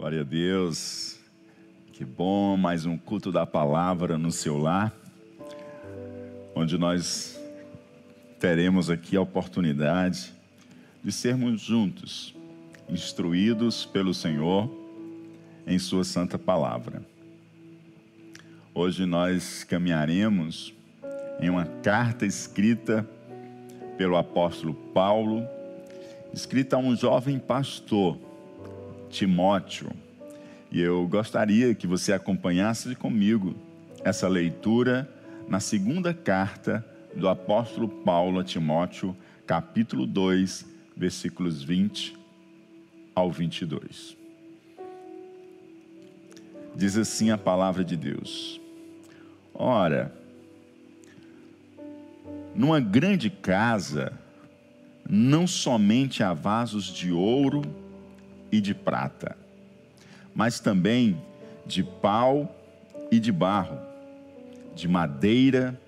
Glória a Deus. Que bom, mais um culto da palavra no seu lar, onde nós teremos aqui a oportunidade de sermos juntos, instruídos pelo Senhor em Sua santa palavra. Hoje nós caminharemos em uma carta escrita pelo apóstolo Paulo, escrita a um jovem pastor Timóteo. E eu gostaria que você acompanhasse comigo essa leitura na segunda carta do apóstolo Paulo a Timóteo, capítulo 2, versículos 20 ao 22. Diz assim a palavra de Deus: Ora, numa grande casa, não somente há vasos de ouro e de prata, mas também de pau e de barro, de madeira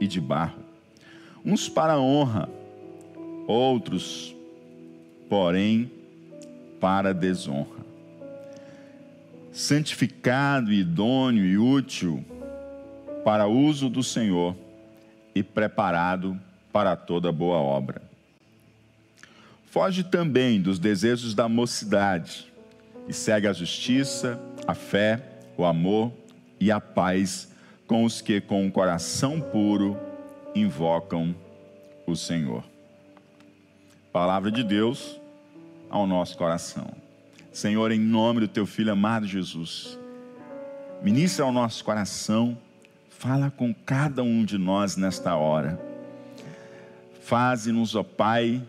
e de barro, uns para honra, outros, porém, para desonra. Santificado, idôneo e útil para uso do Senhor e preparado para toda boa obra. Foge também dos desejos da mocidade e segue a justiça, a fé, o amor e a paz com os que, com um coração puro, invocam o Senhor. Palavra de Deus ao nosso coração. Senhor, em nome do teu filho amado Jesus, ministra ao nosso coração, fala com cada um de nós nesta hora. Faze-nos, ó Pai,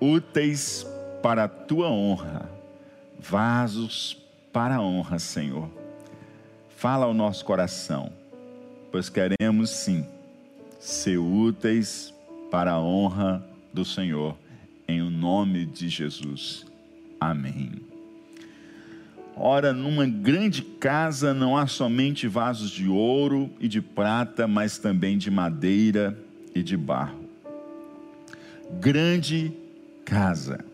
úteis para a tua honra, vasos para a honra, Senhor. Fala ao nosso coração, pois queremos sim ser úteis para a honra do Senhor, em o nome de Jesus. Amém. Ora, numa grande casa não há somente vasos de ouro e de prata, mas também de madeira e de barro. Grande casa.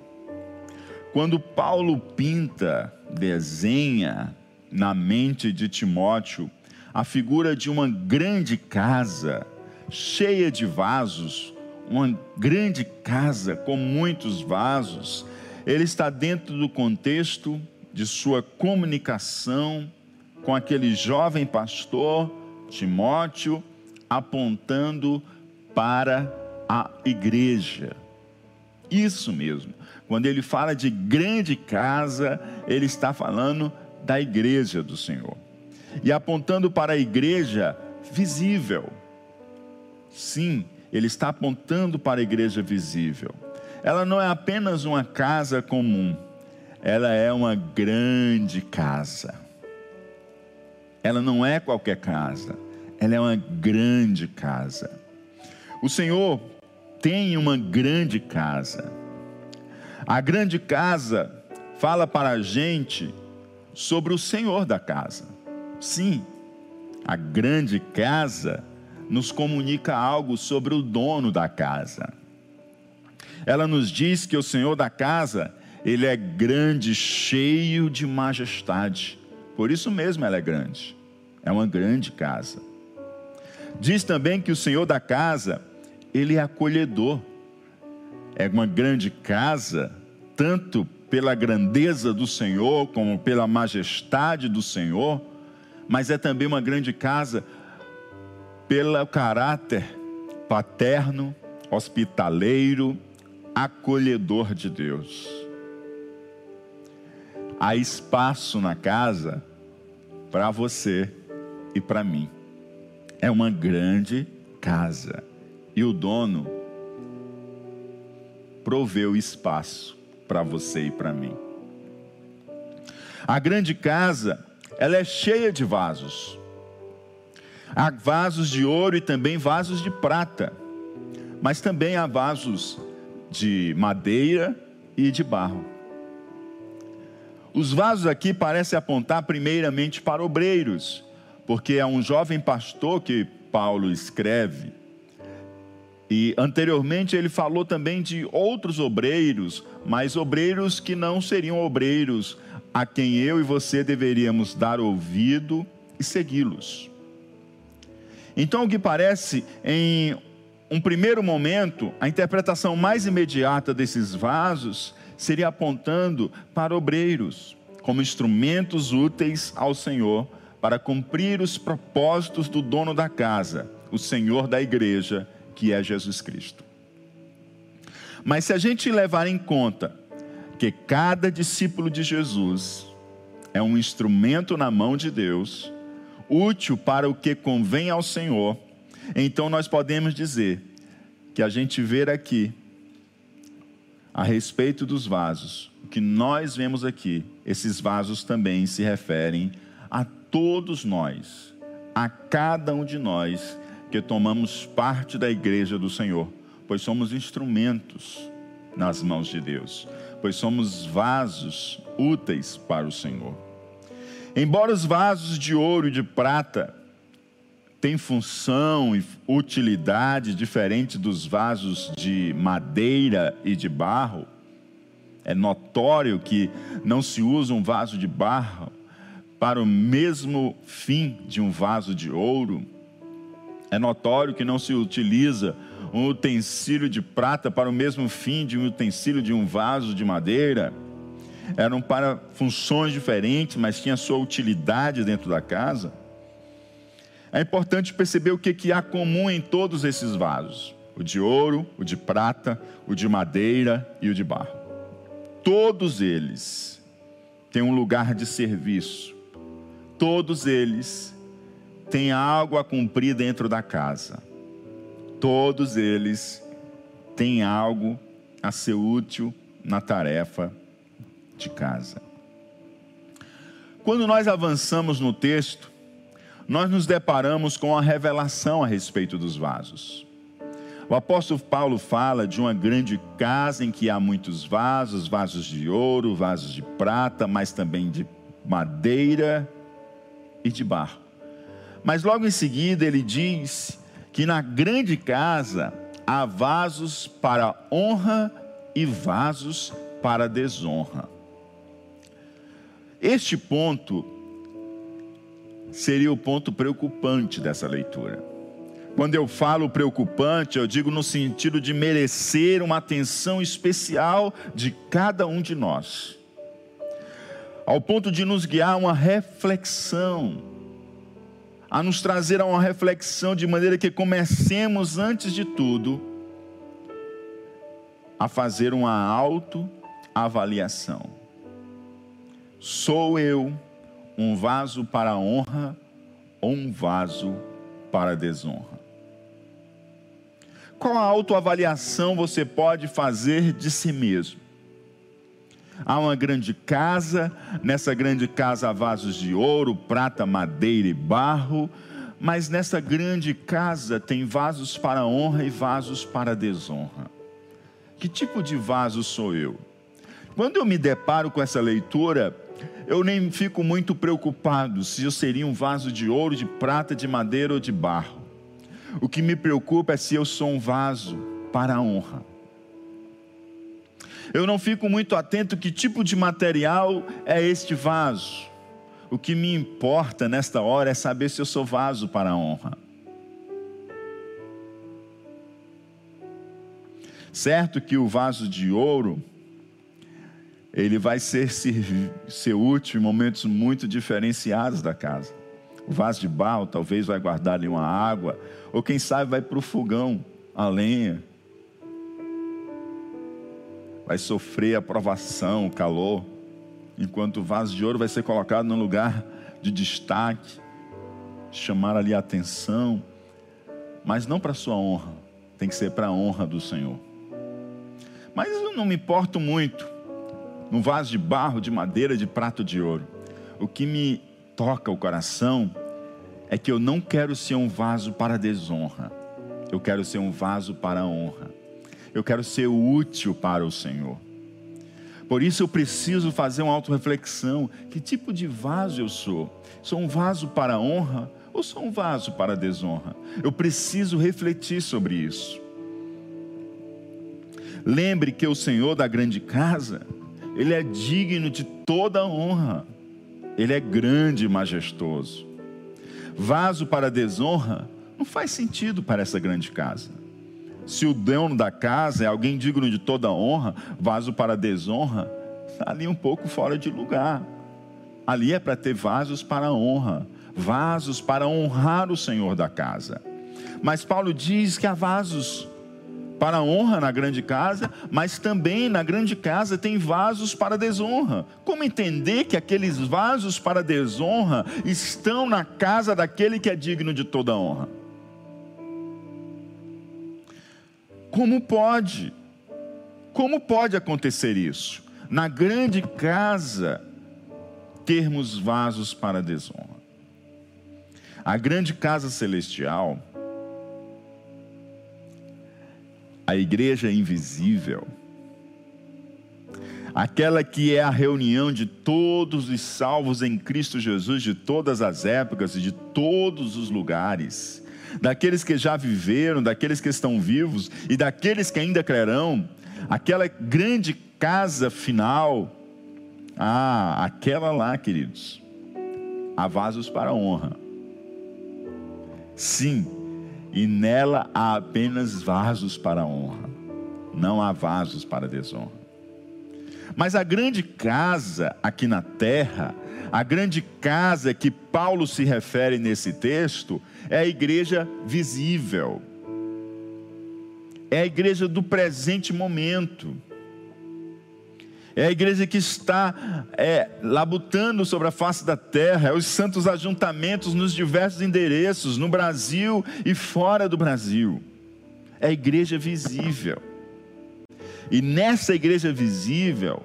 Quando Paulo pinta, desenha na mente de Timóteo a figura de uma grande casa cheia de vasos, uma grande casa com muitos vasos, ele está dentro do contexto de sua comunicação com aquele jovem pastor Timóteo, apontando para a igreja. Isso mesmo. Quando ele fala de grande casa, ele está falando da igreja do Senhor. E apontando para a igreja visível. Sim, ele está apontando para a igreja visível. Ela não é apenas uma casa comum, ela é uma grande casa. Ela não é qualquer casa, ela é uma grande casa. O Senhor tem uma grande casa. A grande casa fala para a gente sobre o Senhor da casa. Sim, a grande casa nos comunica algo sobre o dono da casa. Ela nos diz que o Senhor da casa, ele é grande, cheio de majestade. Por isso mesmo ela é grande. É uma grande casa. Diz também que o Senhor da casa, ele é acolhedor. É uma grande casa, tanto pela grandeza do Senhor, como pela majestade do Senhor, mas é também uma grande casa pelo caráter paterno, hospitaleiro, acolhedor de Deus. Há espaço na casa para você e para mim. É uma grande casa e o dono proveu espaço para você e para mim. A grande casa, ela é cheia de vasos. Há vasos de ouro e também vasos de prata, mas também há vasos de madeira e de barro. Os vasos aqui parecem apontar primeiramente para obreiros, porque é um jovem pastor que Paulo escreve e anteriormente ele falou também de outros obreiros, mas obreiros que não seriam obreiros a quem eu e você deveríamos dar ouvido e segui-los. Então, o que parece, em um primeiro momento, a interpretação mais imediata desses vasos seria apontando para obreiros, como instrumentos úteis ao Senhor para cumprir os propósitos do dono da casa, o Senhor da igreja, que é Jesus Cristo. Mas se a gente levar em conta que cada discípulo de Jesus é um instrumento na mão de Deus, útil para o que convém ao Senhor, então nós podemos dizer que a gente vê aqui a respeito dos vasos, o que nós vemos aqui, esses vasos também se referem a todos nós, a cada um de nós que tomamos parte da igreja do Senhor, pois somos instrumentos nas mãos de Deus, pois somos vasos úteis para o Senhor. Embora os vasos de ouro e de prata tenham função e utilidade diferente dos vasos de madeira e de barro, é notório que não se usa um vaso de barro para o mesmo fim de um vaso de ouro. É notório que não se utiliza um utensílio de prata para o mesmo fim de um utensílio de um vaso de madeira. Eram para funções diferentes, mas tinha sua utilidade dentro da casa. É importante perceber o que, que há comum em todos esses vasos: o de ouro, o de prata, o de madeira e o de barro. Todos eles têm um lugar de serviço Todos eles têm algo a cumprir dentro da casa. Todos eles têm algo a ser útil na tarefa de casa. Quando nós avançamos no texto, nós nos deparamos com a revelação a respeito dos vasos. O apóstolo Paulo fala de uma grande casa em que há muitos vasos, vasos de ouro, vasos de prata, mas também de madeira e de barro. Mas logo em seguida ele diz que na grande casa há vasos para honra e vasos para desonra. Este ponto seria o ponto preocupante dessa leitura. Quando eu falo preocupante, eu digo no sentido de merecer uma atenção especial de cada um de nós ao ponto de nos guiar uma reflexão, a nos trazer a uma reflexão de maneira que comecemos, antes de tudo, a fazer uma autoavaliação. Sou eu um vaso para a honra ou um vaso para a desonra? Qual a autoavaliação você pode fazer de si mesmo? Há uma grande casa, nessa grande casa há vasos de ouro, prata, madeira e barro, mas nessa grande casa tem vasos para honra e vasos para desonra. Que tipo de vaso sou eu? Quando eu me deparo com essa leitura, eu nem fico muito preocupado se eu seria um vaso de ouro, de prata, de madeira ou de barro. O que me preocupa é se eu sou um vaso para a honra eu não fico muito atento que tipo de material é este vaso. O que me importa nesta hora é saber se eu sou vaso para a honra. Certo que o vaso de ouro, ele vai ser, ser, útil em momentos muito diferenciados da casa. O vaso de barro talvez vai guardar ali uma água, ou quem sabe vai para o fogão, a lenha vai sofrer a provação, o calor, enquanto o vaso de ouro vai ser colocado num lugar de destaque, chamar ali a atenção, mas não para sua honra, tem que ser para a honra do Senhor. Mas eu não me importo muito no vaso de barro, de madeira, de prato de ouro. O que me toca o coração é que eu não quero ser um vaso para desonra, eu quero ser um vaso para a honra eu quero ser útil para o Senhor. Por isso eu preciso fazer uma autorreflexão: que tipo de vaso eu sou? Sou um vaso para honra ou sou um vaso para desonra? Eu preciso refletir sobre isso. Lembre que o Senhor da grande casa Ele é digno de toda honra. Ele é grande e majestoso. Vaso para desonra não faz sentido para essa grande casa. Se o dono da casa é alguém digno de toda honra, vaso para desonra, está ali um pouco fora de lugar. Ali é para ter vasos para honra, vasos para honrar o Senhor da casa. Mas Paulo diz que há vasos para honra na grande casa, mas também na grande casa tem vasos para desonra. Como entender que aqueles vasos para desonra estão na casa daquele que é digno de toda honra? Como pode? Como pode acontecer isso? Na grande casa termos vasos para desonra. A grande casa celestial a igreja invisível, aquela que é a reunião de todos os salvos em Cristo Jesus de todas as épocas e de todos os lugares, daqueles que já viveram, daqueles que estão vivos e daqueles que ainda crerão, aquela grande casa final, ah, aquela lá, queridos, há vasos para honra. Sim, e nela há apenas vasos para honra, não há vasos para desonra. Mas a grande casa aqui na terra, a grande casa que Paulo se refere nesse texto, é a igreja visível, é a igreja do presente momento é a igreja que está é, labutando sobre a face da terra, é os santos ajuntamentos nos diversos endereços, no Brasil e fora do Brasil. É a igreja visível. E nessa igreja visível,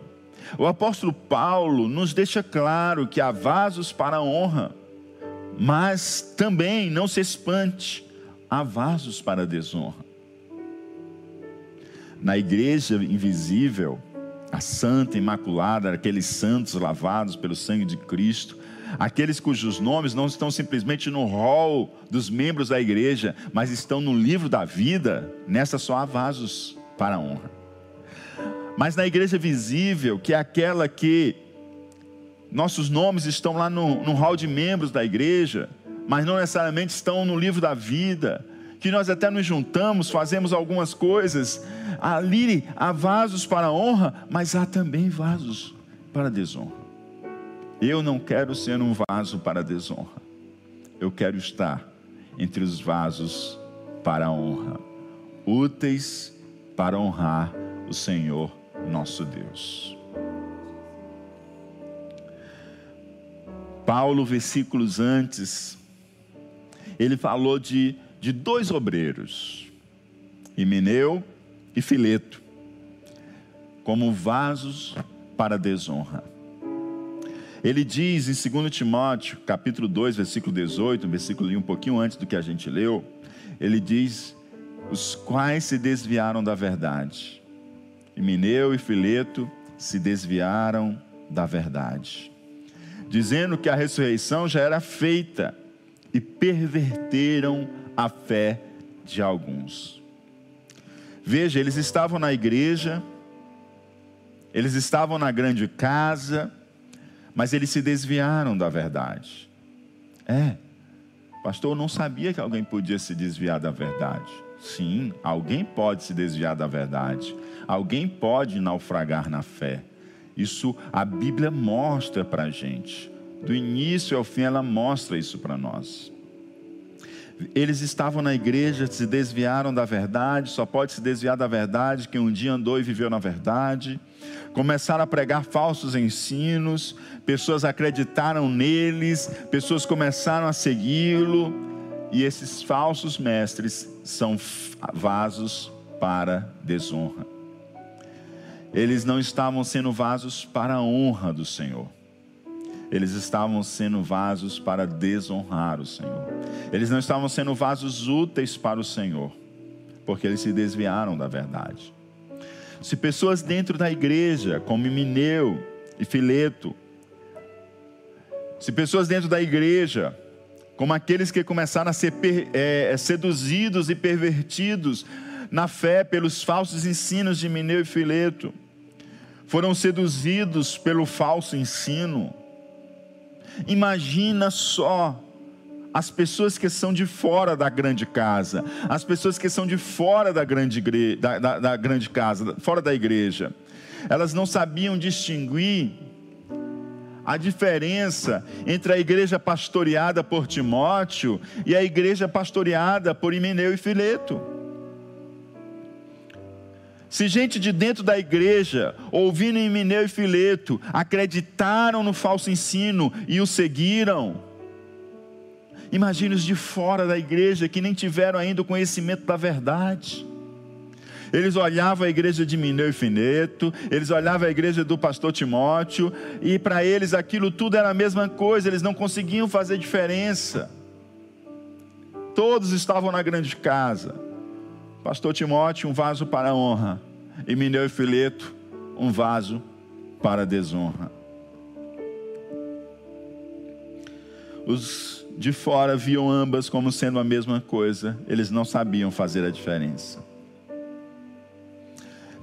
o apóstolo Paulo nos deixa claro que há vasos para a honra, mas também, não se espante, há vasos para a desonra. Na igreja invisível, a Santa Imaculada, aqueles santos lavados pelo sangue de Cristo, aqueles cujos nomes não estão simplesmente no rol dos membros da igreja, mas estão no livro da vida, nessa só há vasos para a honra. Mas na igreja visível, que é aquela que nossos nomes estão lá no, no hall de membros da igreja, mas não necessariamente estão no livro da vida, que nós até nos juntamos, fazemos algumas coisas. Ali há vasos para honra, mas há também vasos para desonra. Eu não quero ser um vaso para desonra. Eu quero estar entre os vasos para honra, úteis para honrar o Senhor nosso Deus. Paulo, versículos antes, ele falou de de dois obreiros, Himeneu e Fileto, como vasos para desonra. Ele diz em 2 Timóteo, capítulo 2, versículo 18, um versículo um pouquinho antes do que a gente leu, ele diz: os quais se desviaram da verdade. Himeneu e Fileto se desviaram da verdade, dizendo que a ressurreição já era feita e perverteram a fé de alguns. Veja, eles estavam na igreja, eles estavam na grande casa, mas eles se desviaram da verdade. É, pastor, eu não sabia que alguém podia se desviar da verdade. Sim, alguém pode se desviar da verdade, alguém pode naufragar na fé. Isso a Bíblia mostra para a gente. Do início ao fim, ela mostra isso para nós eles estavam na igreja, se desviaram da verdade, só pode se desviar da verdade quem um dia andou e viveu na verdade. Começaram a pregar falsos ensinos, pessoas acreditaram neles, pessoas começaram a segui-lo, e esses falsos mestres são vasos para desonra. Eles não estavam sendo vasos para a honra do Senhor eles estavam sendo vasos para desonrar o Senhor. Eles não estavam sendo vasos úteis para o Senhor, porque eles se desviaram da verdade. Se pessoas dentro da igreja, como Mineu e Fileto, se pessoas dentro da igreja, como aqueles que começaram a ser é, seduzidos e pervertidos na fé pelos falsos ensinos de Mineu e Fileto, foram seduzidos pelo falso ensino. Imagina só as pessoas que são de fora da grande casa, as pessoas que são de fora da grande, igreja, da, da, da grande casa, fora da igreja, elas não sabiam distinguir a diferença entre a igreja pastoreada por Timóteo e a igreja pastoreada por Himeneu e Fileto. Se gente de dentro da igreja, ouvindo Himeneu e Fileto, acreditaram no falso ensino e o seguiram, imagine os de fora da igreja que nem tiveram ainda o conhecimento da verdade. Eles olhavam a igreja de Mineu e Fineto, eles olhavam a igreja do pastor Timóteo, e para eles aquilo tudo era a mesma coisa, eles não conseguiam fazer diferença. Todos estavam na grande casa. Pastor Timóteo, um vaso para a honra, e Mineu e Fileto, um vaso para a desonra. Os de fora viam ambas como sendo a mesma coisa, eles não sabiam fazer a diferença.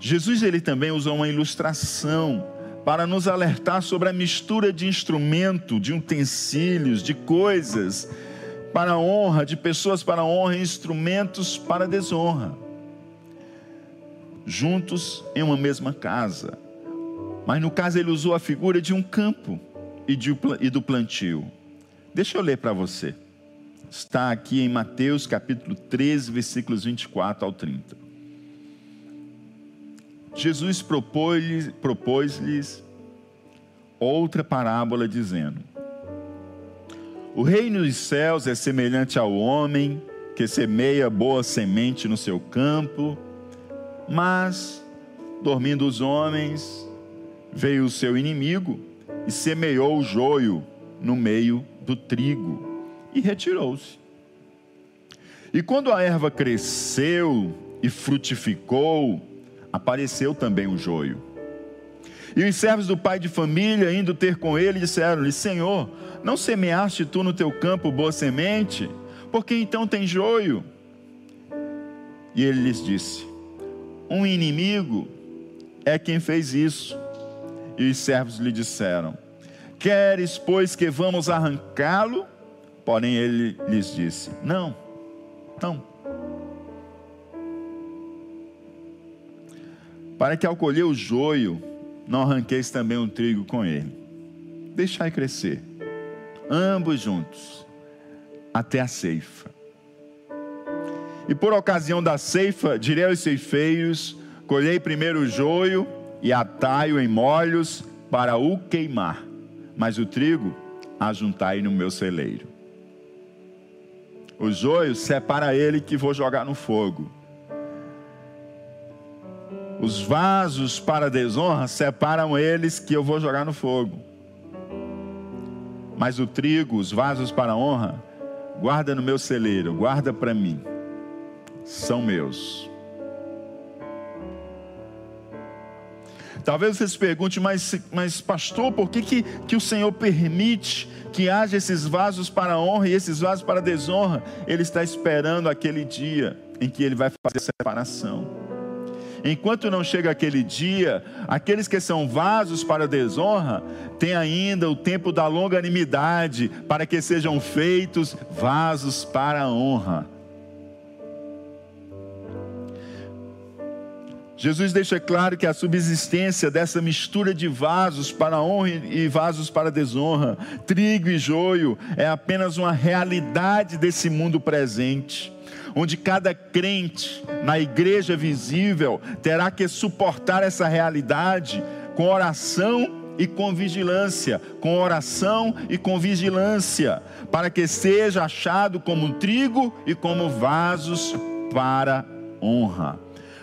Jesus ele também usou uma ilustração para nos alertar sobre a mistura de instrumento, de utensílios, de coisas para honra, de pessoas para honra e instrumentos para desonra. Juntos em uma mesma casa. Mas no caso ele usou a figura de um campo e, de, e do plantio. Deixa eu ler para você. Está aqui em Mateus capítulo 13, versículos 24 ao 30. Jesus propôs-lhes propôs outra parábola, dizendo: O reino dos céus é semelhante ao homem que semeia boa semente no seu campo, mas, dormindo os homens, veio o seu inimigo e semeou o joio no meio do trigo e retirou-se. E quando a erva cresceu e frutificou, apareceu também o joio. E os servos do pai de família, indo ter com ele, disseram-lhe: Senhor, não semeaste tu no teu campo boa semente? Porque então tem joio? E ele lhes disse: Um inimigo é quem fez isso. E os servos lhe disseram: Queres, pois, que vamos arrancá-lo? Porém, ele lhes disse: Não, não para que ao colher o joio, não arranqueis também o trigo com ele. Deixai crescer, ambos juntos, até a ceifa. E por ocasião da ceifa, direi aos ceifeiros: colhei primeiro o joio e atai-o em molhos para o queimar, mas o trigo ajuntai no meu celeiro. O joio separa ele que vou jogar no fogo os vasos para desonra separam eles que eu vou jogar no fogo. Mas o trigo, os vasos para honra, guarda no meu celeiro, guarda para mim. São meus. Talvez você se pergunte, mas, mas pastor, por que, que, que o Senhor permite que haja esses vasos para honra e esses vasos para desonra? Ele está esperando aquele dia em que ele vai fazer a separação. Enquanto não chega aquele dia, aqueles que são vasos para desonra, têm ainda o tempo da longanimidade, para que sejam feitos vasos para a honra. Jesus deixa claro que a subsistência dessa mistura de vasos para honra e vasos para desonra, trigo e joio, é apenas uma realidade desse mundo presente onde cada crente na igreja visível terá que suportar essa realidade com oração e com vigilância, com oração e com vigilância, para que seja achado como trigo e como vasos para honra.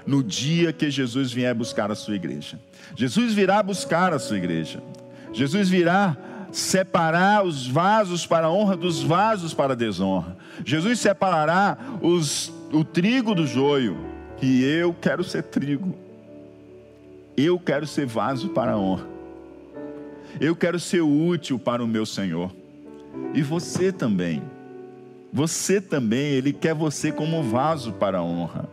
No dia que Jesus vier buscar a sua igreja, Jesus virá buscar a sua igreja, Jesus virá separar os vasos para a honra dos vasos para desonra. Jesus separará os, o trigo do joio. E eu quero ser trigo. Eu quero ser vaso para a honra. Eu quero ser útil para o meu Senhor. E você também. Você também, Ele quer você como vaso para a honra.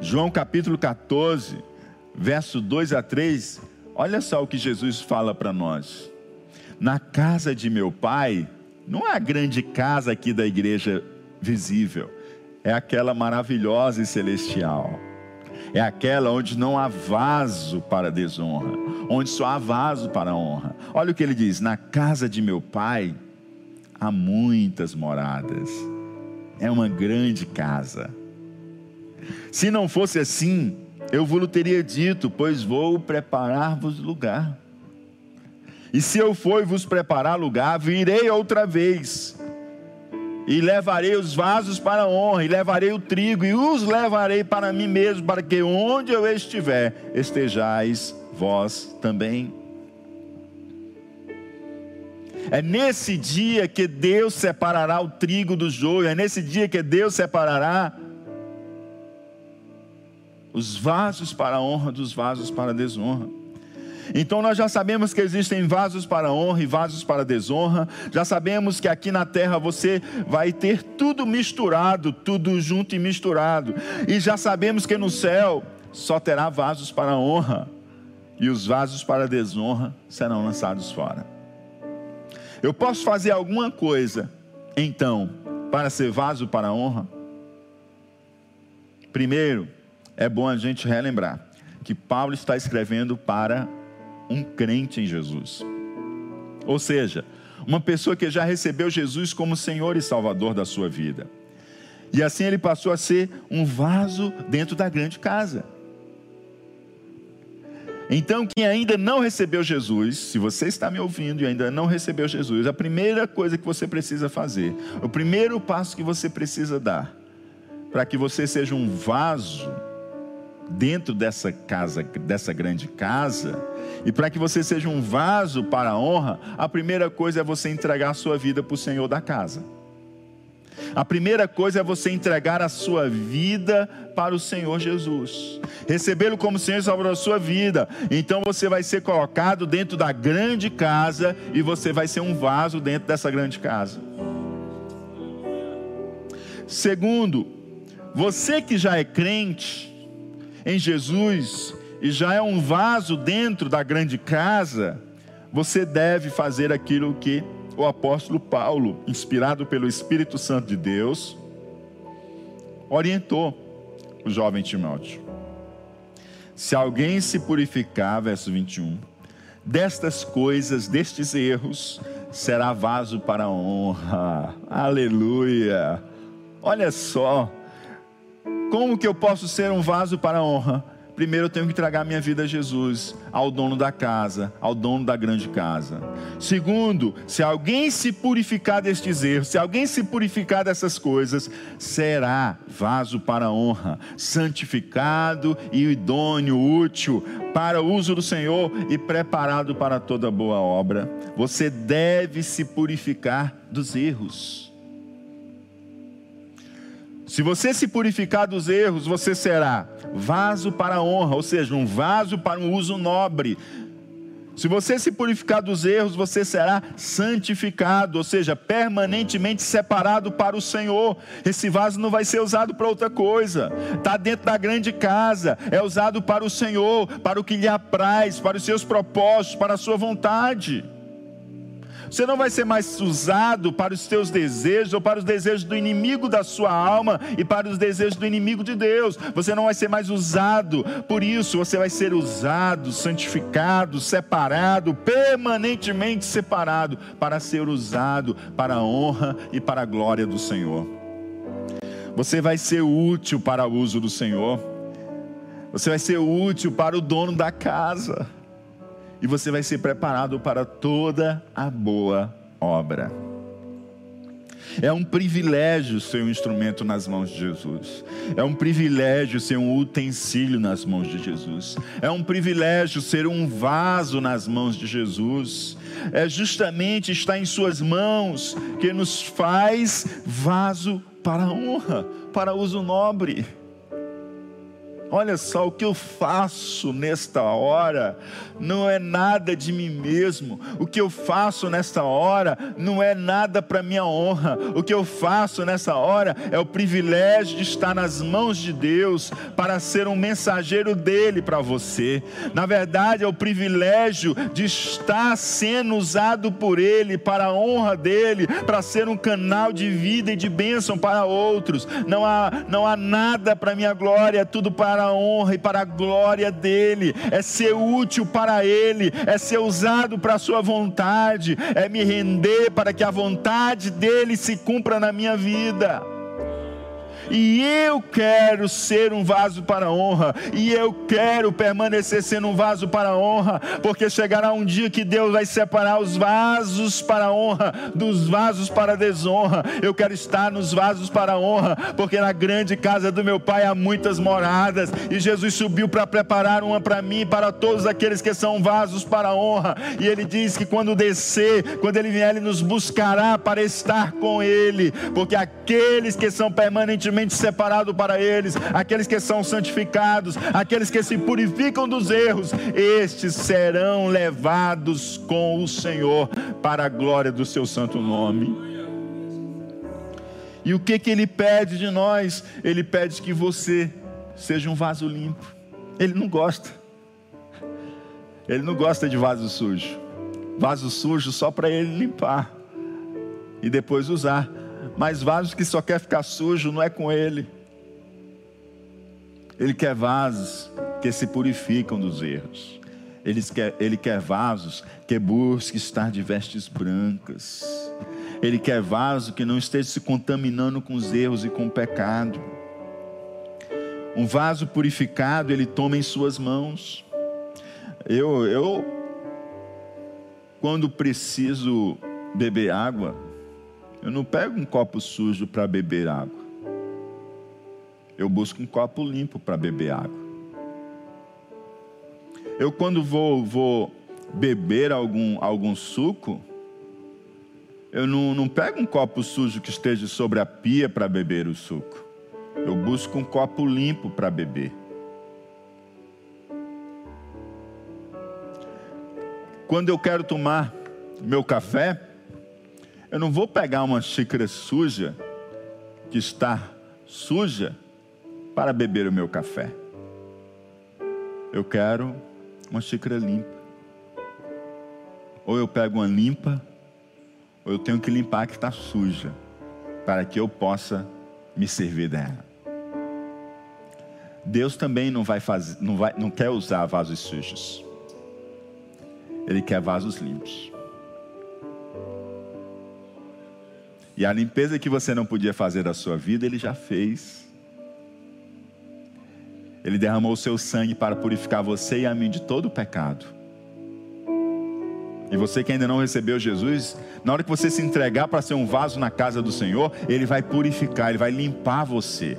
João capítulo 14, verso 2 a 3, olha só o que Jesus fala para nós. Na casa de meu pai, não é a grande casa aqui da igreja visível, é aquela maravilhosa e celestial. É aquela onde não há vaso para desonra, onde só há vaso para honra. Olha o que ele diz: na casa de meu pai há muitas moradas, é uma grande casa. Se não fosse assim, eu vos teria dito, pois vou preparar-vos lugar. E se eu for vos preparar lugar, virei outra vez. E levarei os vasos para a honra, e levarei o trigo, e os levarei para mim mesmo, para que onde eu estiver, estejais vós também. É nesse dia que Deus separará o trigo do joio, é nesse dia que Deus separará os vasos para a honra dos vasos para a desonra. Então nós já sabemos que existem vasos para honra e vasos para desonra. Já sabemos que aqui na terra você vai ter tudo misturado, tudo junto e misturado. E já sabemos que no céu só terá vasos para honra e os vasos para desonra serão lançados fora. Eu posso fazer alguma coisa, então, para ser vaso para honra? Primeiro, é bom a gente relembrar que Paulo está escrevendo para um crente em Jesus. Ou seja, uma pessoa que já recebeu Jesus como Senhor e Salvador da sua vida. E assim ele passou a ser um vaso dentro da grande casa. Então, quem ainda não recebeu Jesus, se você está me ouvindo e ainda não recebeu Jesus, a primeira coisa que você precisa fazer, o primeiro passo que você precisa dar, para que você seja um vaso dentro dessa casa, dessa grande casa, e para que você seja um vaso para a honra, a primeira coisa é você entregar a sua vida para o Senhor da casa. A primeira coisa é você entregar a sua vida para o Senhor Jesus, recebê-lo como Senhor e Salvador da sua vida. Então você vai ser colocado dentro da grande casa e você vai ser um vaso dentro dessa grande casa. Segundo, você que já é crente, em Jesus e já é um vaso dentro da grande casa, você deve fazer aquilo que o apóstolo Paulo, inspirado pelo Espírito Santo de Deus, orientou o jovem Timóteo. Se alguém se purificar, verso 21, destas coisas, destes erros, será vaso para honra. Aleluia! Olha só, como que eu posso ser um vaso para a honra? Primeiro eu tenho que entregar minha vida a Jesus, ao dono da casa, ao dono da grande casa. Segundo, se alguém se purificar destes erros, se alguém se purificar dessas coisas, será vaso para a honra, santificado e idôneo, útil para o uso do Senhor e preparado para toda boa obra. Você deve se purificar dos erros. Se você se purificar dos erros, você será vaso para a honra, ou seja, um vaso para um uso nobre. Se você se purificar dos erros, você será santificado, ou seja, permanentemente separado para o Senhor. Esse vaso não vai ser usado para outra coisa. Está dentro da grande casa, é usado para o Senhor, para o que lhe apraz, para os seus propósitos, para a sua vontade. Você não vai ser mais usado para os teus desejos ou para os desejos do inimigo da sua alma e para os desejos do inimigo de Deus. Você não vai ser mais usado. Por isso, você vai ser usado, santificado, separado, permanentemente separado para ser usado para a honra e para a glória do Senhor. Você vai ser útil para o uso do Senhor. Você vai ser útil para o dono da casa e você vai ser preparado para toda a boa obra. É um privilégio ser um instrumento nas mãos de Jesus. É um privilégio ser um utensílio nas mãos de Jesus. É um privilégio ser um vaso nas mãos de Jesus. É justamente estar em Suas mãos que nos faz vaso para honra, para uso nobre. Olha só, o que eu faço nesta hora não é nada de mim mesmo. O que eu faço nesta hora não é nada para minha honra. O que eu faço nessa hora é o privilégio de estar nas mãos de Deus para ser um mensageiro dele para você. Na verdade, é o privilégio de estar sendo usado por ele para a honra dele, para ser um canal de vida e de bênção para outros. Não há não há nada para minha glória, é tudo para para a honra e para a glória dEle, é ser útil para Ele, é ser usado para a Sua vontade, é me render para que a vontade dEle se cumpra na minha vida e eu quero ser um vaso para honra, e eu quero permanecer sendo um vaso para honra, porque chegará um dia que Deus vai separar os vasos para honra dos vasos para desonra. Eu quero estar nos vasos para honra, porque na grande casa do meu pai há muitas moradas, e Jesus subiu para preparar uma para mim e para todos aqueles que são vasos para honra. E ele diz que quando descer, quando ele vier, ele nos buscará para estar com ele, porque aqueles que são permanentemente separado para eles, aqueles que são santificados, aqueles que se purificam dos erros, estes serão levados com o Senhor para a glória do seu santo nome. E o que que ele pede de nós? Ele pede que você seja um vaso limpo. Ele não gosta. Ele não gosta de vaso sujo. Vaso sujo só para ele limpar e depois usar. Mas vasos que só quer ficar sujo não é com ele. Ele quer vasos que se purificam dos erros. Ele quer, ele quer vasos que busquem estar de vestes brancas. Ele quer vaso que não esteja se contaminando com os erros e com o pecado. Um vaso purificado, ele toma em suas mãos. Eu, eu quando preciso beber água, eu não pego um copo sujo para beber água. Eu busco um copo limpo para beber água. Eu quando vou, vou beber algum, algum suco, eu não, não pego um copo sujo que esteja sobre a pia para beber o suco. Eu busco um copo limpo para beber. Quando eu quero tomar meu café, eu não vou pegar uma xícara suja, que está suja, para beber o meu café. Eu quero uma xícara limpa. Ou eu pego uma limpa, ou eu tenho que limpar a que está suja, para que eu possa me servir dela. Deus também não vai fazer, não, vai, não quer usar vasos sujos. Ele quer vasos limpos. E a limpeza que você não podia fazer da sua vida, Ele já fez. Ele derramou o seu sangue para purificar você e a mim de todo o pecado. E você que ainda não recebeu Jesus, na hora que você se entregar para ser um vaso na casa do Senhor, Ele vai purificar, Ele vai limpar você.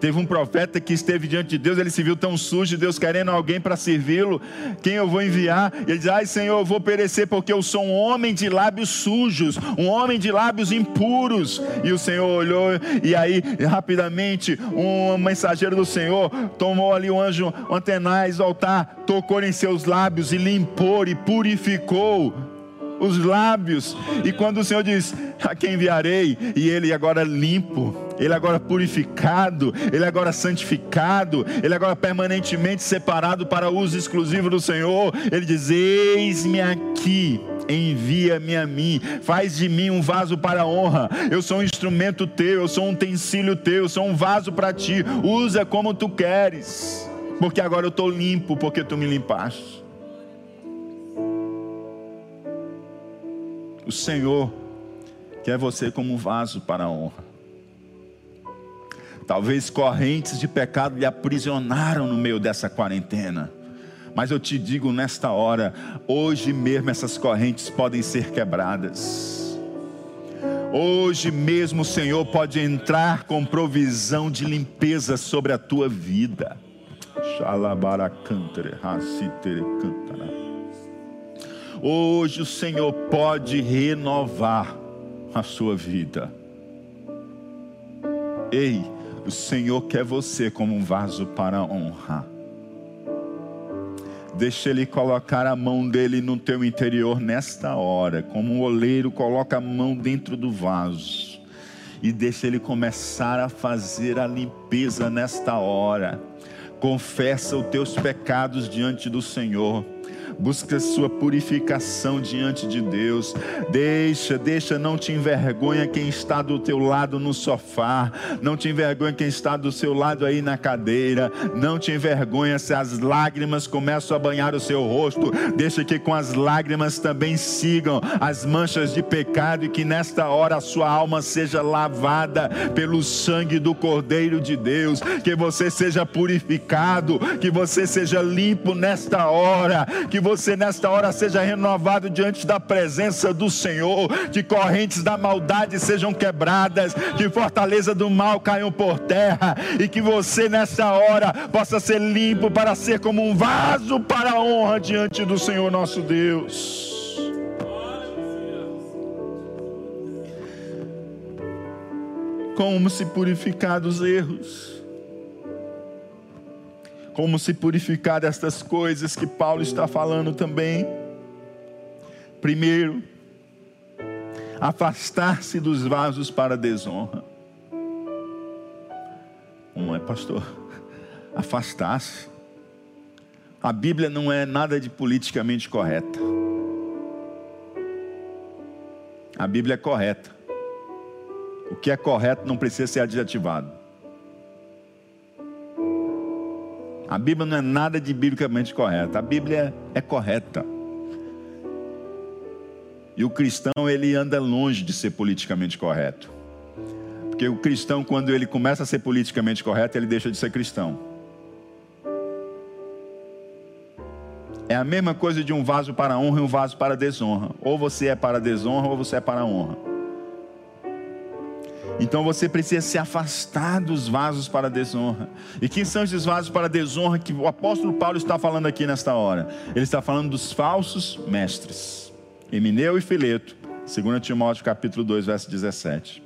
Teve um profeta que esteve diante de Deus, ele se viu tão sujo, Deus querendo alguém para servi-lo. Quem eu vou enviar? Ele diz: Ai, Senhor, eu vou perecer porque eu sou um homem de lábios sujos, um homem de lábios impuros. E o Senhor olhou, e aí, rapidamente, um mensageiro do Senhor tomou ali o anjo antenais do altar, tocou em seus lábios e limpou e purificou os lábios. E quando o Senhor diz: A quem enviarei? E ele agora limpo, ele agora purificado, ele agora santificado, ele agora permanentemente separado para uso exclusivo do Senhor. Ele diz: Eis-me aqui envia-me a mim, faz de mim um vaso para a honra. Eu sou um instrumento teu, eu sou um utensílio teu, eu sou um vaso para ti. Usa como tu queres, porque agora eu estou limpo, porque tu me limpaste. O Senhor quer você como um vaso para a honra. Talvez correntes de pecado lhe aprisionaram no meio dessa quarentena. Mas eu te digo nesta hora, hoje mesmo essas correntes podem ser quebradas. Hoje mesmo o Senhor pode entrar com provisão de limpeza sobre a tua vida. Hoje o Senhor pode renovar a sua vida. Ei, O Senhor quer você como um vaso para honrar. Deixa Ele colocar a mão dele no teu interior nesta hora, como um oleiro coloca a mão dentro do vaso. E deixa Ele começar a fazer a limpeza nesta hora. Confessa os teus pecados diante do Senhor busca sua purificação diante de Deus. Deixa, deixa, não te envergonha quem está do teu lado no sofá, não te envergonha quem está do seu lado aí na cadeira, não te envergonha se as lágrimas começam a banhar o seu rosto. Deixa que com as lágrimas também sigam as manchas de pecado e que nesta hora a sua alma seja lavada pelo sangue do Cordeiro de Deus, que você seja purificado, que você seja limpo nesta hora, que você nesta hora seja renovado diante da presença do Senhor, que correntes da maldade sejam quebradas, que fortaleza do mal caiam por terra e que você nesta hora possa ser limpo para ser como um vaso para a honra diante do Senhor nosso Deus. Como se purificar dos erros como se purificar destas coisas que Paulo está falando também. Primeiro, afastar-se dos vasos para desonra. Como é, pastor? Afastar-se. A Bíblia não é nada de politicamente correta. A Bíblia é correta. O que é correto não precisa ser adjetivado. A Bíblia não é nada de biblicamente correta. A Bíblia é correta. E o cristão, ele anda longe de ser politicamente correto. Porque o cristão, quando ele começa a ser politicamente correto, ele deixa de ser cristão. É a mesma coisa de um vaso para honra e um vaso para desonra. Ou você é para desonra ou você é para honra. Então você precisa se afastar dos vasos para desonra. E quem são esses vasos para desonra que o apóstolo Paulo está falando aqui nesta hora? Ele está falando dos falsos mestres. Emineu e Fileto, 2 Timóteo capítulo 2, verso 17.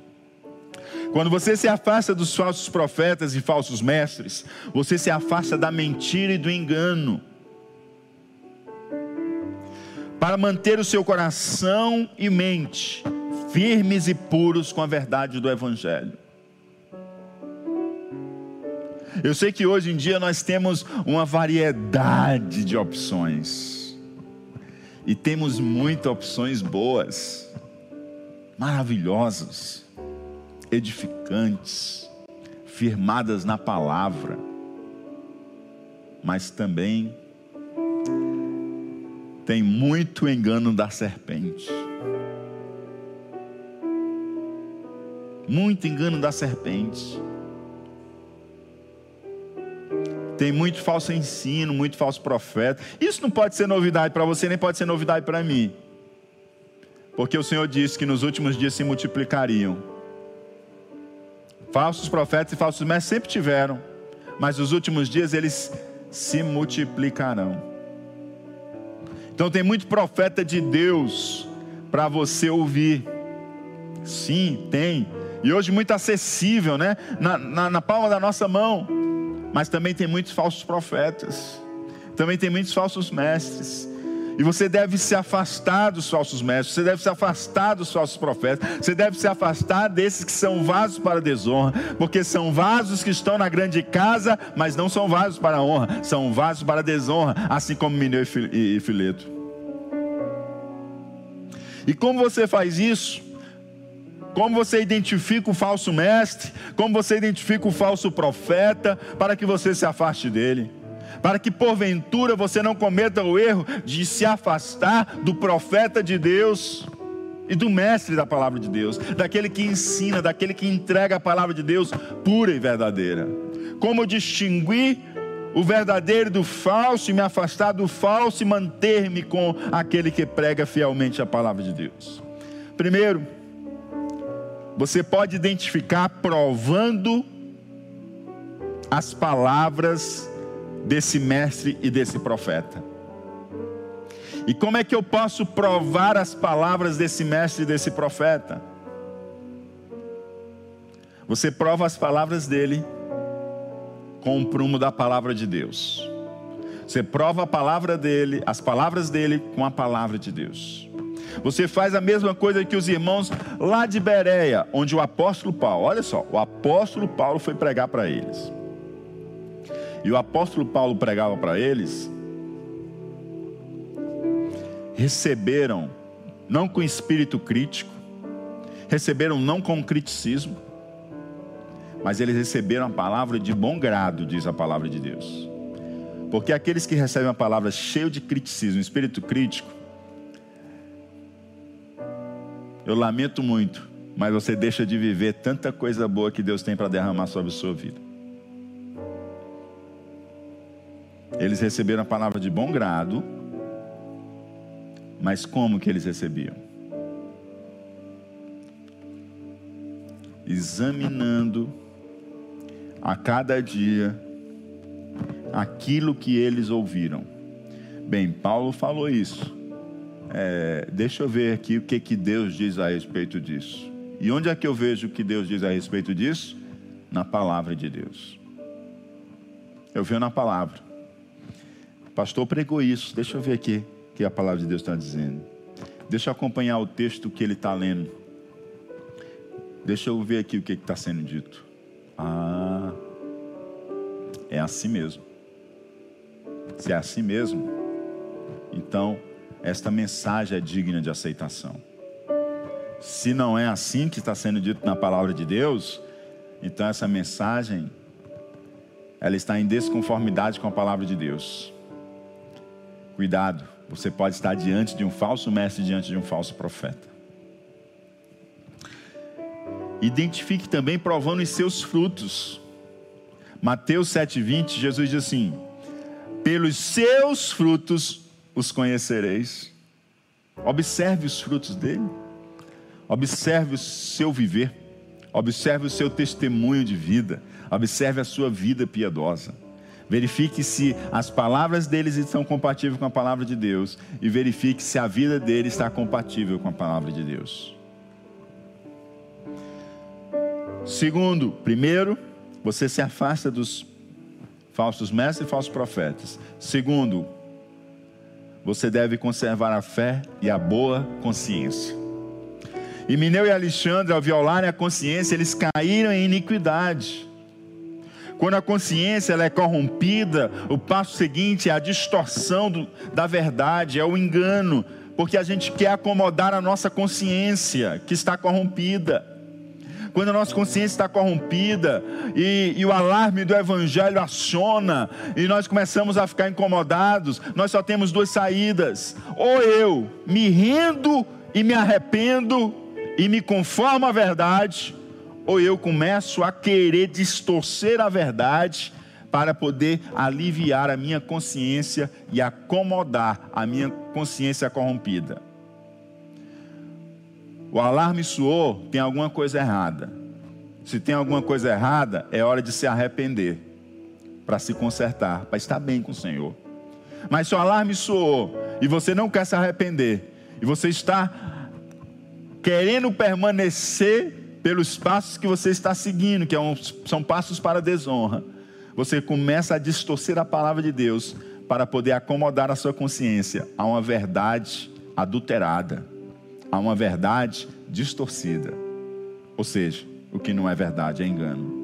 Quando você se afasta dos falsos profetas e falsos mestres, você se afasta da mentira e do engano. Para manter o seu coração e mente firmes e puros com a verdade do Evangelho. Eu sei que hoje em dia nós temos uma variedade de opções, e temos muitas opções boas, maravilhosas, edificantes, firmadas na palavra, mas também tem muito engano da serpente. Muito engano da serpente. Tem muito falso ensino, muito falso profeta. Isso não pode ser novidade para você, nem pode ser novidade para mim. Porque o Senhor disse que nos últimos dias se multiplicariam. Falsos profetas e falsos mestres sempre tiveram, mas nos últimos dias eles se multiplicarão. Então tem muito profeta de Deus para você ouvir. Sim, tem. E hoje muito acessível, né? Na, na, na palma da nossa mão. Mas também tem muitos falsos profetas. Também tem muitos falsos mestres. E você deve se afastar dos falsos mestres, você deve se afastar dos falsos profetas, você deve se afastar desses que são vasos para desonra, porque são vasos que estão na grande casa, mas não são vasos para honra, são vasos para desonra, assim como Mineu e Fileto. E como você faz isso? Como você identifica o falso mestre, como você identifica o falso profeta, para que você se afaste dele. Para que porventura você não cometa o erro de se afastar do profeta de Deus e do mestre da palavra de Deus, daquele que ensina, daquele que entrega a palavra de Deus pura e verdadeira. Como distinguir o verdadeiro do falso e me afastar do falso e manter-me com aquele que prega fielmente a palavra de Deus? Primeiro, você pode identificar provando as palavras desse mestre e desse profeta. E como é que eu posso provar as palavras desse mestre e desse profeta? Você prova as palavras dele com o prumo da palavra de Deus. Você prova a palavra dele, as palavras dele com a palavra de Deus. Você faz a mesma coisa que os irmãos lá de Bereia, onde o apóstolo Paulo, olha só, o apóstolo Paulo foi pregar para eles. E o apóstolo Paulo pregava para eles, receberam, não com espírito crítico, receberam não com criticismo, mas eles receberam a palavra de bom grado, diz a palavra de Deus. Porque aqueles que recebem a palavra cheio de criticismo, espírito crítico, eu lamento muito, mas você deixa de viver tanta coisa boa que Deus tem para derramar sobre a sua vida. Eles receberam a palavra de bom grado, mas como que eles recebiam? Examinando a cada dia aquilo que eles ouviram. Bem, Paulo falou isso. É, deixa eu ver aqui o que, que Deus diz a respeito disso. E onde é que eu vejo o que Deus diz a respeito disso? Na palavra de Deus. Eu vejo na palavra. O pastor pregou isso. Deixa eu ver aqui o que a palavra de Deus está dizendo. Deixa eu acompanhar o texto que ele está lendo. Deixa eu ver aqui o que está sendo dito. Ah, é assim mesmo. Se é assim mesmo, então esta mensagem é digna de aceitação. Se não é assim que está sendo dito na palavra de Deus, então essa mensagem ela está em desconformidade com a palavra de Deus. Cuidado, você pode estar diante de um falso mestre, diante de um falso profeta. Identifique também provando os seus frutos. Mateus 7,20, Jesus diz assim: Pelos seus frutos os conhecereis. Observe os frutos dele, observe o seu viver, observe o seu testemunho de vida, observe a sua vida piedosa. Verifique se as palavras deles estão compatíveis com a palavra de Deus e verifique se a vida dele está compatível com a palavra de Deus. Segundo, primeiro, você se afasta dos falsos mestres e falsos profetas. Segundo, você deve conservar a fé e a boa consciência. E Mineu e Alexandre, ao violarem a consciência, eles caíram em iniquidade. Quando a consciência ela é corrompida, o passo seguinte é a distorção do, da verdade, é o engano, porque a gente quer acomodar a nossa consciência que está corrompida quando a nossa consciência está corrompida e, e o alarme do Evangelho aciona e nós começamos a ficar incomodados, nós só temos duas saídas: ou eu me rendo e me arrependo e me conformo à verdade, ou eu começo a querer distorcer a verdade para poder aliviar a minha consciência e acomodar a minha consciência corrompida o alarme soou, tem alguma coisa errada. Se tem alguma coisa errada, é hora de se arrepender, para se consertar, para estar bem com o Senhor. Mas se o alarme soou e você não quer se arrepender, e você está querendo permanecer pelos passos que você está seguindo, que é são passos para desonra, você começa a distorcer a palavra de Deus para poder acomodar a sua consciência a uma verdade adulterada a uma verdade distorcida. Ou seja, o que não é verdade é engano.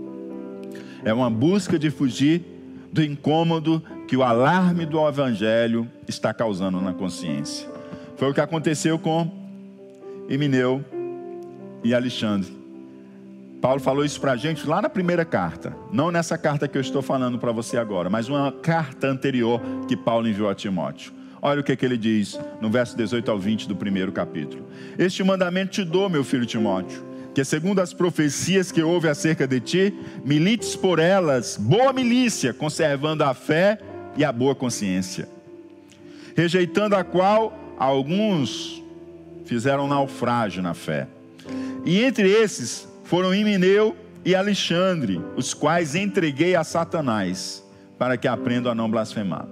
É uma busca de fugir do incômodo que o alarme do evangelho está causando na consciência. Foi o que aconteceu com Emineu e Alexandre. Paulo falou isso para a gente lá na primeira carta, não nessa carta que eu estou falando para você agora, mas uma carta anterior que Paulo enviou a Timóteo. Olha o que, que ele diz no verso 18 ao 20 do primeiro capítulo. Este mandamento te dou, meu filho Timóteo, que segundo as profecias que houve acerca de ti, milites por elas, boa milícia, conservando a fé e a boa consciência. Rejeitando a qual alguns fizeram naufrágio na fé. E entre esses foram Imineu e Alexandre, os quais entreguei a Satanás, para que aprendam a não blasfemar.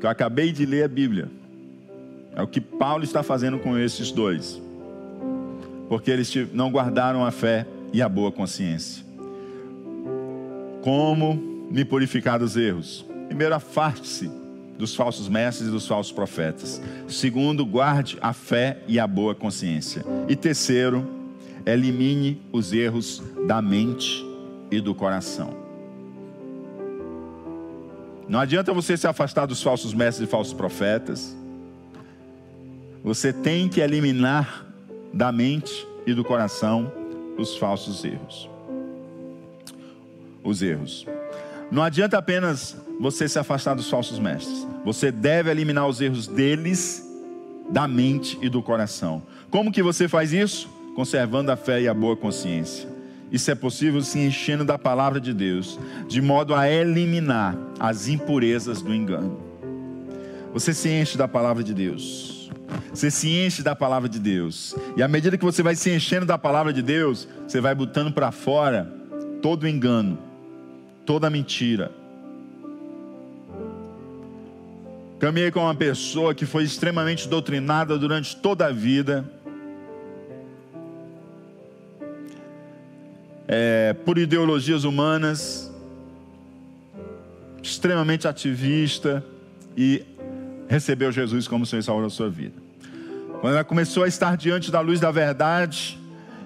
Que eu acabei de ler a Bíblia. É o que Paulo está fazendo com esses dois. porque eles não guardaram a fé e a boa consciência. Como me purificar dos erros? Primeiro, afaste-se dos falsos mestres e dos falsos profetas. Segundo, guarde a fé e a boa consciência. E terceiro, elimine os erros da mente e do coração. Não adianta você se afastar dos falsos mestres e falsos profetas. Você tem que eliminar da mente e do coração os falsos erros. Os erros. Não adianta apenas você se afastar dos falsos mestres. Você deve eliminar os erros deles da mente e do coração. Como que você faz isso? Conservando a fé e a boa consciência. Isso é possível se enchendo da palavra de Deus, de modo a eliminar as impurezas do engano. Você se enche da palavra de Deus. Você se enche da palavra de Deus. E à medida que você vai se enchendo da palavra de Deus, você vai botando para fora todo o engano, toda a mentira. Caminhei com uma pessoa que foi extremamente doutrinada durante toda a vida é, por ideologias humanas, extremamente ativista e recebeu Jesus como Senhor e Salvador da sua vida. Quando ela começou a estar diante da luz da verdade,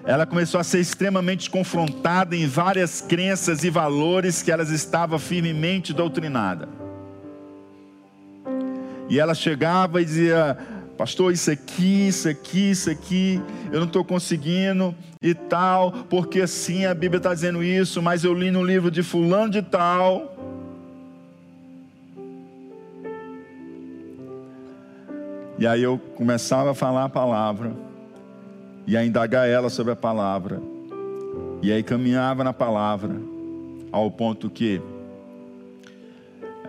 ela começou a ser extremamente confrontada em várias crenças e valores que ela estava firmemente doutrinada. E ela chegava e dizia: Pastor, isso aqui, isso aqui, isso aqui, eu não estou conseguindo e tal, porque assim a Bíblia está dizendo isso, mas eu li no livro de Fulano de Tal. E aí eu começava a falar a palavra, e a indagar ela sobre a palavra, e aí caminhava na palavra, ao ponto que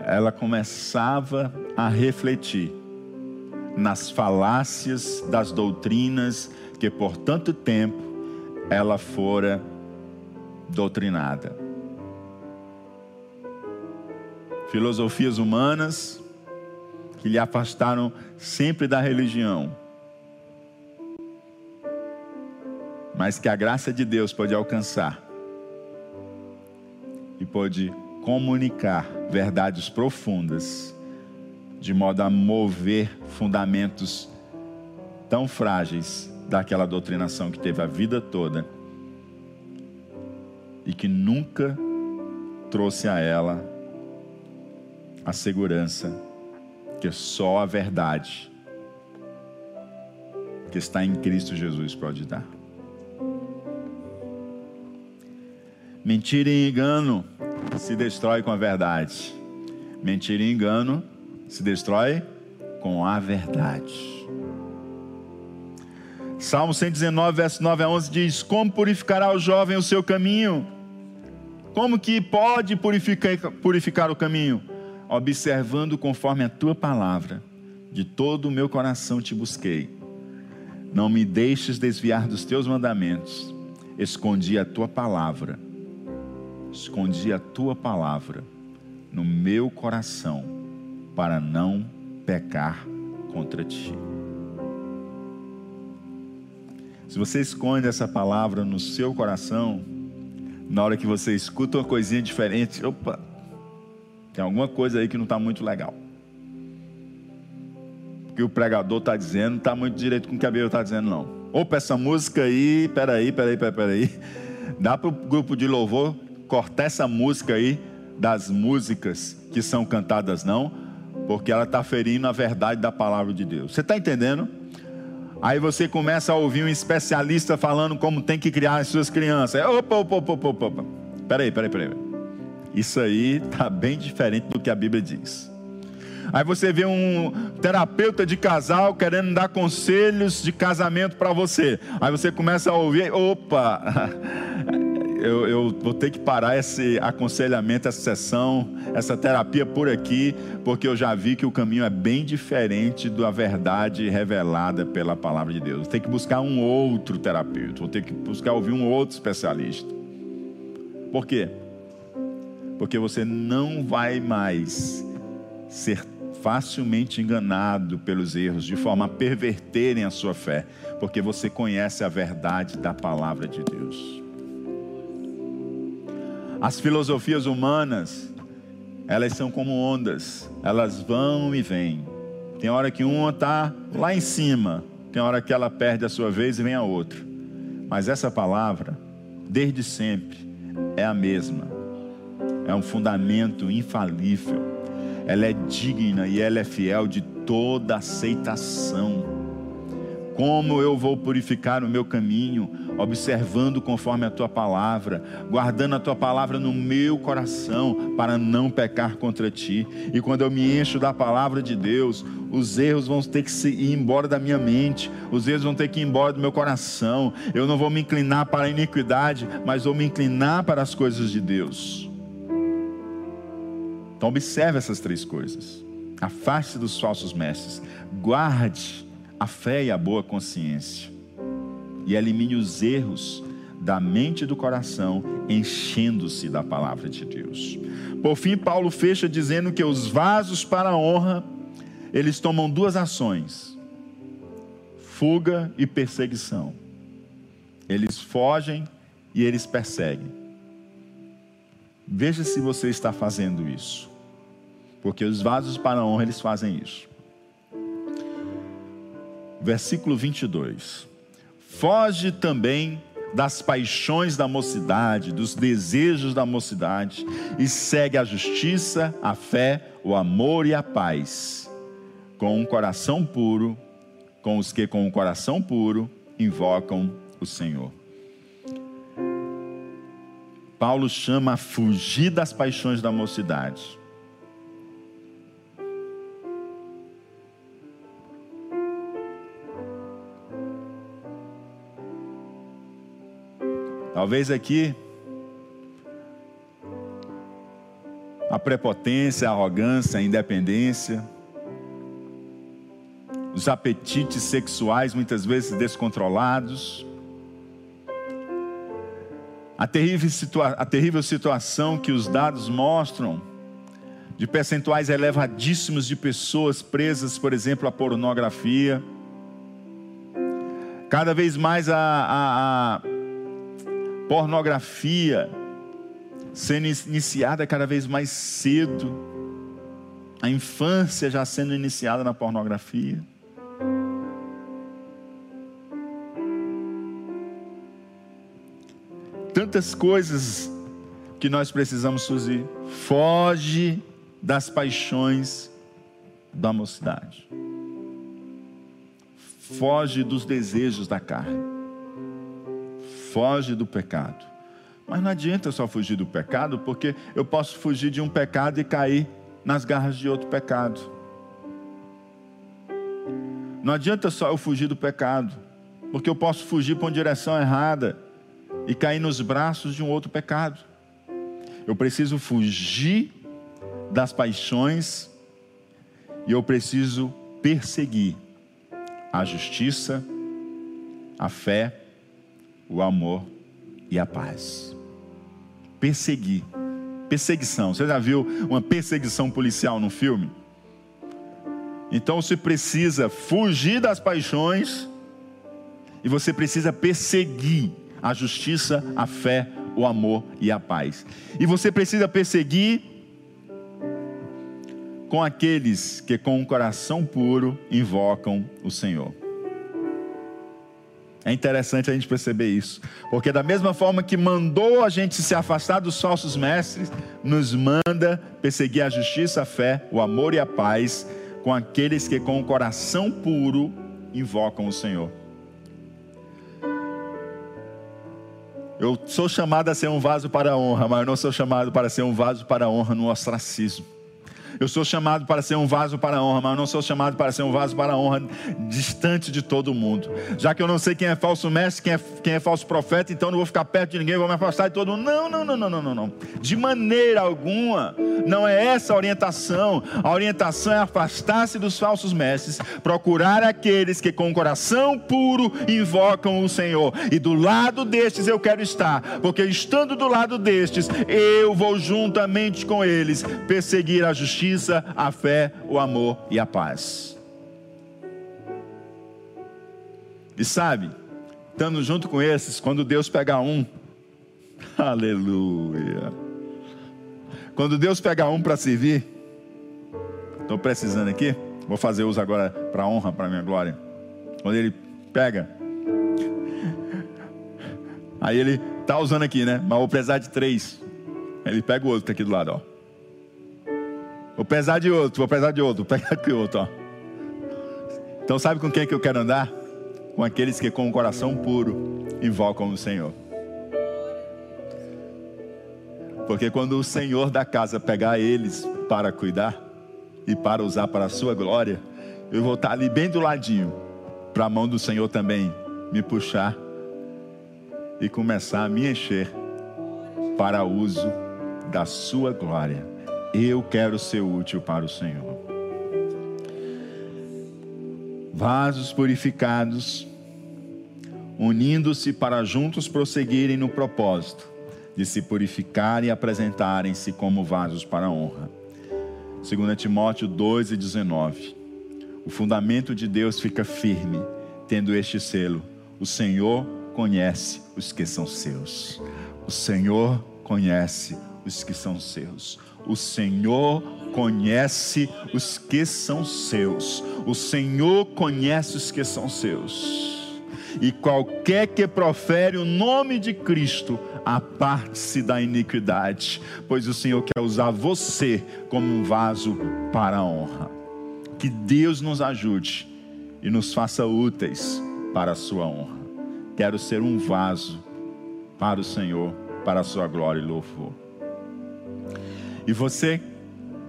ela começava a refletir nas falácias das doutrinas que por tanto tempo ela fora doutrinada. Filosofias humanas que lhe afastaram sempre da religião, mas que a graça de Deus pode alcançar e pode comunicar verdades profundas de modo a mover fundamentos tão frágeis daquela doutrinação que teve a vida toda e que nunca trouxe a ela a segurança que só a verdade que está em Cristo Jesus pode dar. Mentira e engano se destrói com a verdade. Mentira e engano se destrói com a verdade. Salmo 119, verso 9 a 11 diz: Como purificará o jovem o seu caminho? Como que pode purificar, purificar o caminho? Observando conforme a tua palavra, de todo o meu coração te busquei. Não me deixes desviar dos teus mandamentos. Escondi a tua palavra, escondi a tua palavra no meu coração para não pecar contra ti. Se você esconde essa palavra no seu coração, na hora que você escuta uma coisinha diferente, opa, tem alguma coisa aí que não está muito legal. Que o pregador está dizendo não está muito direito com o que a Bíblia está dizendo, não. Opa, essa música aí, peraí, peraí, peraí, peraí. Dá para o grupo de louvor cortar essa música aí das músicas que são cantadas, não? Porque ela está ferindo a verdade da palavra de Deus. Você está entendendo? Aí você começa a ouvir um especialista falando como tem que criar as suas crianças. Opa, opa, opa, opa, opa. Peraí, peraí, peraí. Isso aí está bem diferente do que a Bíblia diz. Aí você vê um terapeuta de casal querendo dar conselhos de casamento para você. Aí você começa a ouvir, opa, eu, eu, vou ter que parar esse aconselhamento, essa sessão, essa terapia por aqui, porque eu já vi que o caminho é bem diferente da verdade revelada pela palavra de Deus. Vou ter que buscar um outro terapeuta, vou ter que buscar ouvir um outro especialista. Por quê? Porque você não vai mais ser facilmente enganado pelos erros, de forma a perverterem a sua fé, porque você conhece a verdade da palavra de Deus. As filosofias humanas, elas são como ondas, elas vão e vêm. Tem hora que uma está lá em cima, tem hora que ela perde a sua vez e vem a outra. Mas essa palavra, desde sempre, é a mesma. É um fundamento infalível. Ela é digna e ela é fiel de toda aceitação. Como eu vou purificar o meu caminho? Observando conforme a tua palavra, guardando a tua palavra no meu coração, para não pecar contra ti. E quando eu me encho da palavra de Deus, os erros vão ter que ir embora da minha mente, os erros vão ter que ir embora do meu coração. Eu não vou me inclinar para a iniquidade, mas vou me inclinar para as coisas de Deus. Então, observe essas três coisas. Afaste dos falsos mestres, guarde a fé e a boa consciência, e elimine os erros da mente e do coração, enchendo-se da palavra de Deus. Por fim, Paulo fecha dizendo que os vasos para a honra, eles tomam duas ações: fuga e perseguição. Eles fogem e eles perseguem. Veja se você está fazendo isso. Porque os vasos para a honra, eles fazem isso versículo 22. Foge também das paixões da mocidade, dos desejos da mocidade, e segue a justiça, a fé, o amor e a paz, com um coração puro, com os que com um coração puro invocam o Senhor. Paulo chama a fugir das paixões da mocidade. Talvez aqui a prepotência, a arrogância, a independência, os apetites sexuais muitas vezes descontrolados, a terrível, situa a terrível situação que os dados mostram de percentuais elevadíssimos de pessoas presas, por exemplo, à pornografia. Cada vez mais a, a, a pornografia sendo iniciada cada vez mais cedo, a infância já sendo iniciada na pornografia. Tantas coisas que nós precisamos fugir. Foge das paixões da mocidade. Foge dos desejos da carne foge do pecado. Mas não adianta só fugir do pecado, porque eu posso fugir de um pecado e cair nas garras de outro pecado. Não adianta só eu fugir do pecado, porque eu posso fugir para uma direção errada e cair nos braços de um outro pecado. Eu preciso fugir das paixões e eu preciso perseguir a justiça, a fé o amor e a paz. Perseguir. Perseguição. Você já viu uma perseguição policial no filme? Então você precisa fugir das paixões e você precisa perseguir a justiça, a fé, o amor e a paz. E você precisa perseguir com aqueles que com um coração puro invocam o Senhor. É interessante a gente perceber isso, porque da mesma forma que mandou a gente se afastar dos falsos mestres, nos manda perseguir a justiça, a fé, o amor e a paz com aqueles que com o coração puro invocam o Senhor. Eu sou chamado a ser um vaso para a honra, mas eu não sou chamado para ser um vaso para a honra no ostracismo. Eu sou chamado para ser um vaso para a honra, mas eu não sou chamado para ser um vaso para a honra distante de todo mundo. Já que eu não sei quem é falso mestre, quem é, quem é falso profeta, então não vou ficar perto de ninguém, vou me afastar de todo mundo. Não, não, não, não, não, não, não. De maneira alguma, não é essa a orientação. A orientação é afastar-se dos falsos mestres, procurar aqueles que com o coração puro invocam o Senhor. E do lado destes eu quero estar, porque estando do lado destes, eu vou juntamente com eles perseguir a justiça justiça, a fé, o amor e a paz. E sabe, estando junto com esses, quando Deus pega um, aleluia. Quando Deus pega um para servir, estou precisando aqui, vou fazer uso agora para honra, para minha glória. Quando ele pega, aí ele está usando aqui, né? Mas vou precisar de três. Ele pega o outro aqui do lado, ó. Vou pesar de outro, vou pesar de outro, vou pegar aqui outro, ó. Então sabe com quem que eu quero andar? Com aqueles que com o coração puro invocam o Senhor. Porque quando o Senhor da casa pegar eles para cuidar e para usar para a sua glória, eu vou estar ali bem do ladinho, para a mão do Senhor também me puxar e começar a me encher para uso da sua glória. Eu quero ser útil para o Senhor. Vasos purificados, unindo-se para juntos prosseguirem no propósito de se purificarem e apresentarem-se como vasos para a honra. 2 Timóteo 2 e 19. O fundamento de Deus fica firme, tendo este selo: o Senhor conhece os que são seus. O Senhor conhece os que são seus. O Senhor conhece os que são seus. O Senhor conhece os que são seus. E qualquer que profere o nome de Cristo, aparte-se da iniquidade, pois o Senhor quer usar você como um vaso para a honra. Que Deus nos ajude e nos faça úteis para a sua honra. Quero ser um vaso para o Senhor, para a sua glória e louvor. E você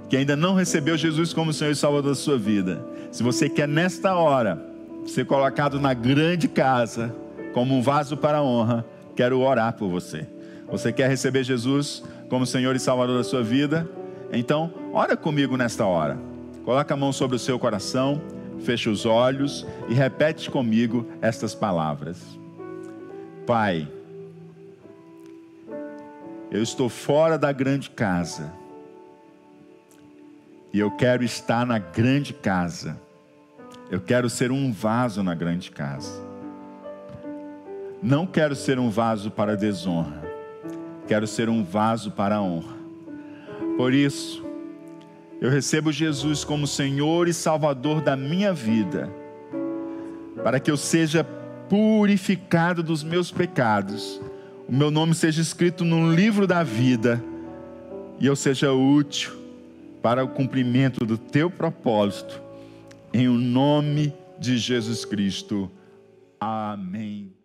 que ainda não recebeu Jesus como Senhor e Salvador da sua vida, se você quer nesta hora ser colocado na grande casa como um vaso para a honra, quero orar por você. Você quer receber Jesus como Senhor e Salvador da sua vida? Então, ora comigo nesta hora. Coloca a mão sobre o seu coração, feche os olhos e repete comigo estas palavras. Pai, eu estou fora da grande casa e eu quero estar na grande casa. Eu quero ser um vaso na grande casa. Não quero ser um vaso para desonra. Quero ser um vaso para honra. Por isso, eu recebo Jesus como Senhor e Salvador da minha vida, para que eu seja purificado dos meus pecados, o meu nome seja escrito no livro da vida e eu seja útil para o cumprimento do teu propósito, em o nome de Jesus Cristo. Amém.